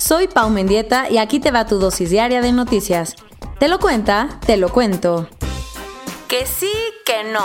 Soy Pau Mendieta y aquí te va tu dosis diaria de noticias. ¿Te lo cuenta? Te lo cuento. Que sí, que no.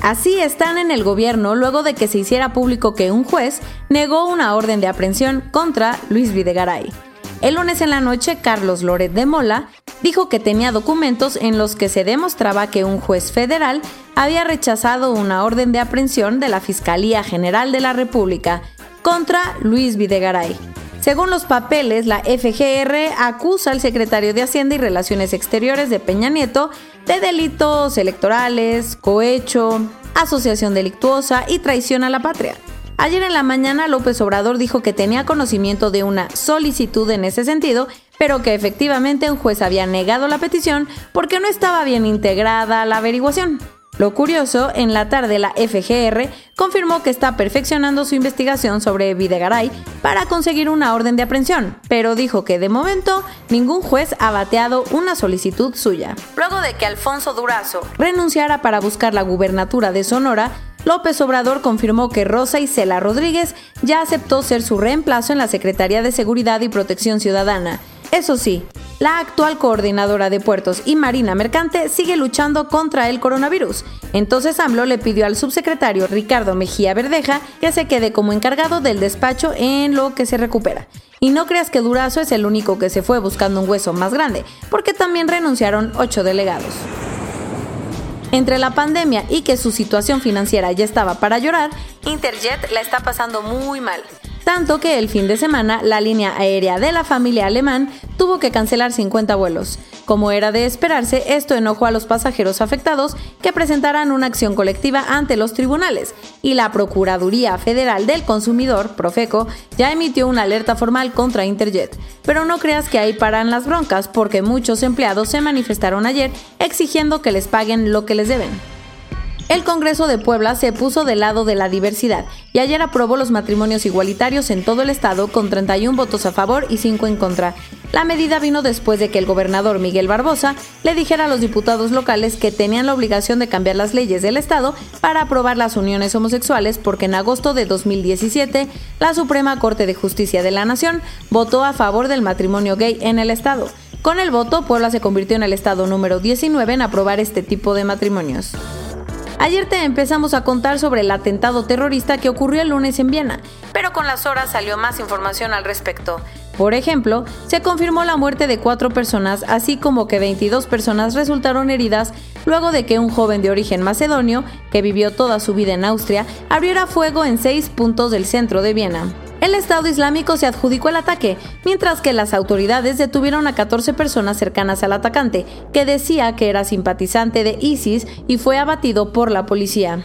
Así están en el gobierno luego de que se hiciera público que un juez negó una orden de aprehensión contra Luis Videgaray. El lunes en la noche, Carlos Loret de Mola dijo que tenía documentos en los que se demostraba que un juez federal había rechazado una orden de aprehensión de la Fiscalía General de la República contra Luis Videgaray según los papeles, la FGR acusa al secretario de Hacienda y Relaciones Exteriores de Peña Nieto de delitos electorales, cohecho, asociación delictuosa y traición a la patria. Ayer en la mañana López Obrador dijo que tenía conocimiento de una solicitud en ese sentido, pero que efectivamente un juez había negado la petición porque no estaba bien integrada la averiguación. Lo curioso, en la tarde la FGR confirmó que está perfeccionando su investigación sobre Videgaray para conseguir una orden de aprehensión, pero dijo que de momento ningún juez ha bateado una solicitud suya. Luego de que Alfonso Durazo renunciara para buscar la gubernatura de Sonora, López Obrador confirmó que Rosa Isela Rodríguez ya aceptó ser su reemplazo en la Secretaría de Seguridad y Protección Ciudadana. Eso sí, la actual coordinadora de puertos y Marina Mercante sigue luchando contra el coronavirus. Entonces AMLO le pidió al subsecretario Ricardo Mejía Verdeja que se quede como encargado del despacho en lo que se recupera. Y no creas que Durazo es el único que se fue buscando un hueso más grande, porque también renunciaron ocho delegados. Entre la pandemia y que su situación financiera ya estaba para llorar, Interjet la está pasando muy mal tanto que el fin de semana la línea aérea de la familia alemán tuvo que cancelar 50 vuelos. Como era de esperarse, esto enojó a los pasajeros afectados que presentaran una acción colectiva ante los tribunales y la Procuraduría Federal del Consumidor, Profeco, ya emitió una alerta formal contra Interjet. Pero no creas que ahí paran las broncas porque muchos empleados se manifestaron ayer exigiendo que les paguen lo que les deben. El Congreso de Puebla se puso del lado de la diversidad y ayer aprobó los matrimonios igualitarios en todo el estado con 31 votos a favor y 5 en contra. La medida vino después de que el gobernador Miguel Barbosa le dijera a los diputados locales que tenían la obligación de cambiar las leyes del estado para aprobar las uniones homosexuales porque en agosto de 2017 la Suprema Corte de Justicia de la Nación votó a favor del matrimonio gay en el estado. Con el voto, Puebla se convirtió en el estado número 19 en aprobar este tipo de matrimonios. Ayer te empezamos a contar sobre el atentado terrorista que ocurrió el lunes en Viena, pero con las horas salió más información al respecto. Por ejemplo, se confirmó la muerte de cuatro personas, así como que 22 personas resultaron heridas luego de que un joven de origen macedonio, que vivió toda su vida en Austria, abriera fuego en seis puntos del centro de Viena. El Estado Islámico se adjudicó el ataque, mientras que las autoridades detuvieron a 14 personas cercanas al atacante, que decía que era simpatizante de ISIS y fue abatido por la policía.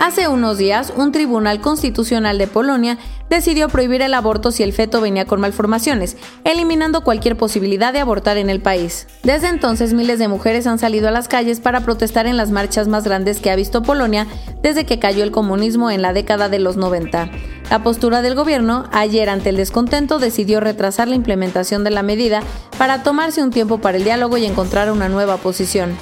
Hace unos días, un tribunal constitucional de Polonia decidió prohibir el aborto si el feto venía con malformaciones, eliminando cualquier posibilidad de abortar en el país. Desde entonces, miles de mujeres han salido a las calles para protestar en las marchas más grandes que ha visto Polonia desde que cayó el comunismo en la década de los 90. La postura del gobierno, ayer ante el descontento, decidió retrasar la implementación de la medida para tomarse un tiempo para el diálogo y encontrar una nueva posición.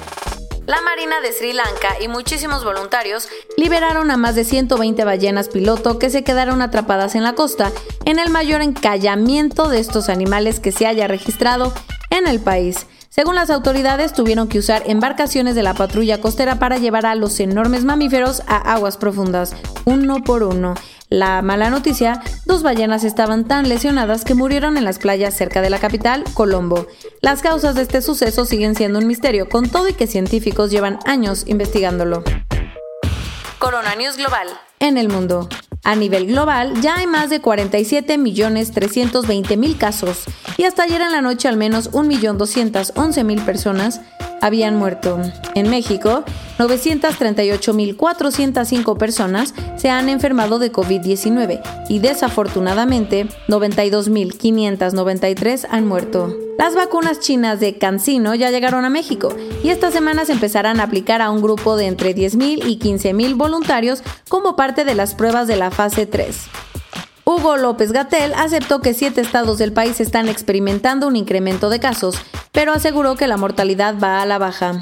La Marina de Sri Lanka y muchísimos voluntarios liberaron a más de 120 ballenas piloto que se quedaron atrapadas en la costa, en el mayor encallamiento de estos animales que se haya registrado en el país. Según las autoridades, tuvieron que usar embarcaciones de la patrulla costera para llevar a los enormes mamíferos a aguas profundas, uno por uno. La mala noticia, dos ballenas estaban tan lesionadas que murieron en las playas cerca de la capital, Colombo. Las causas de este suceso siguen siendo un misterio, con todo y que científicos llevan años investigándolo. Corona News Global. En el mundo. A nivel global, ya hay más de 47.320.000 casos y hasta ayer en la noche al menos 1.211.000 personas habían muerto. En México, 938.405 personas se han enfermado de COVID-19 y desafortunadamente 92.593 han muerto. Las vacunas chinas de CanSino ya llegaron a México y esta semana se empezarán a aplicar a un grupo de entre 10.000 y 15.000 voluntarios como parte de las pruebas de la fase 3. Hugo López Gatel aceptó que siete estados del país están experimentando un incremento de casos, pero aseguró que la mortalidad va a la baja.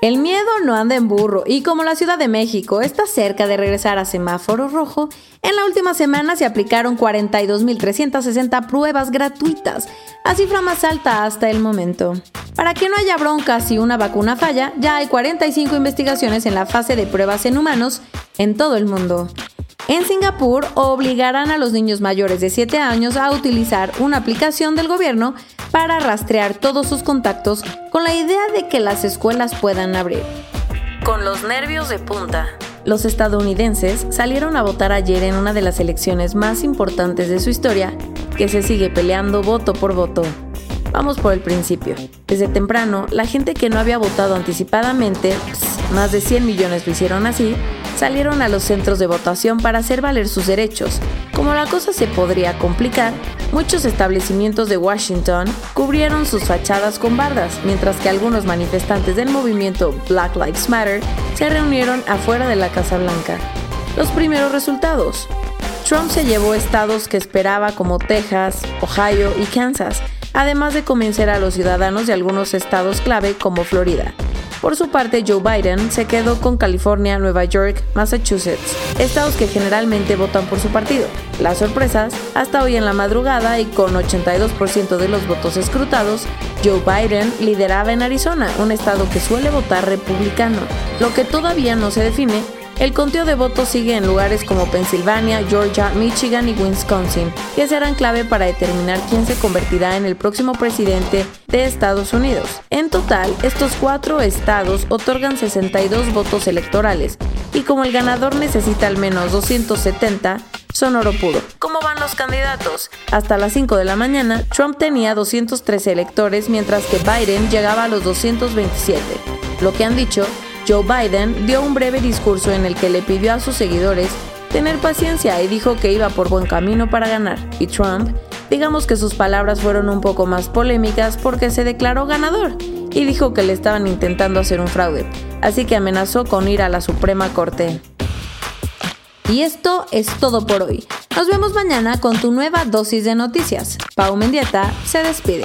El miedo no anda en burro y como la Ciudad de México está cerca de regresar a semáforo rojo, en la última semana se aplicaron 42.360 pruebas gratuitas, la cifra más alta hasta el momento. Para que no haya bronca si una vacuna falla, ya hay 45 investigaciones en la fase de pruebas en humanos en todo el mundo. En Singapur obligarán a los niños mayores de 7 años a utilizar una aplicación del gobierno para rastrear todos sus contactos con la idea de que las escuelas puedan abrir. Con los nervios de punta. Los estadounidenses salieron a votar ayer en una de las elecciones más importantes de su historia, que se sigue peleando voto por voto. Vamos por el principio. Desde temprano, la gente que no había votado anticipadamente, más de 100 millones lo hicieron así, salieron a los centros de votación para hacer valer sus derechos. Como la cosa se podría complicar, muchos establecimientos de Washington cubrieron sus fachadas con bardas, mientras que algunos manifestantes del movimiento Black Lives Matter se reunieron afuera de la Casa Blanca. Los primeros resultados. Trump se llevó estados que esperaba como Texas, Ohio y Kansas, además de convencer a los ciudadanos de algunos estados clave como Florida. Por su parte, Joe Biden se quedó con California, Nueva York, Massachusetts, estados que generalmente votan por su partido. Las sorpresas, hasta hoy en la madrugada y con 82% de los votos escrutados, Joe Biden lideraba en Arizona, un estado que suele votar republicano. Lo que todavía no se define el conteo de votos sigue en lugares como Pensilvania, Georgia, Michigan y Wisconsin, que serán clave para determinar quién se convertirá en el próximo presidente de Estados Unidos. En total, estos cuatro estados otorgan 62 votos electorales, y como el ganador necesita al menos 270, son oro puro. ¿Cómo van los candidatos? Hasta las 5 de la mañana, Trump tenía 213 electores, mientras que Biden llegaba a los 227. Lo que han dicho Joe Biden dio un breve discurso en el que le pidió a sus seguidores tener paciencia y dijo que iba por buen camino para ganar. Y Trump, digamos que sus palabras fueron un poco más polémicas porque se declaró ganador y dijo que le estaban intentando hacer un fraude, así que amenazó con ir a la Suprema Corte. Y esto es todo por hoy. Nos vemos mañana con tu nueva dosis de noticias. Pau Mendieta se despide.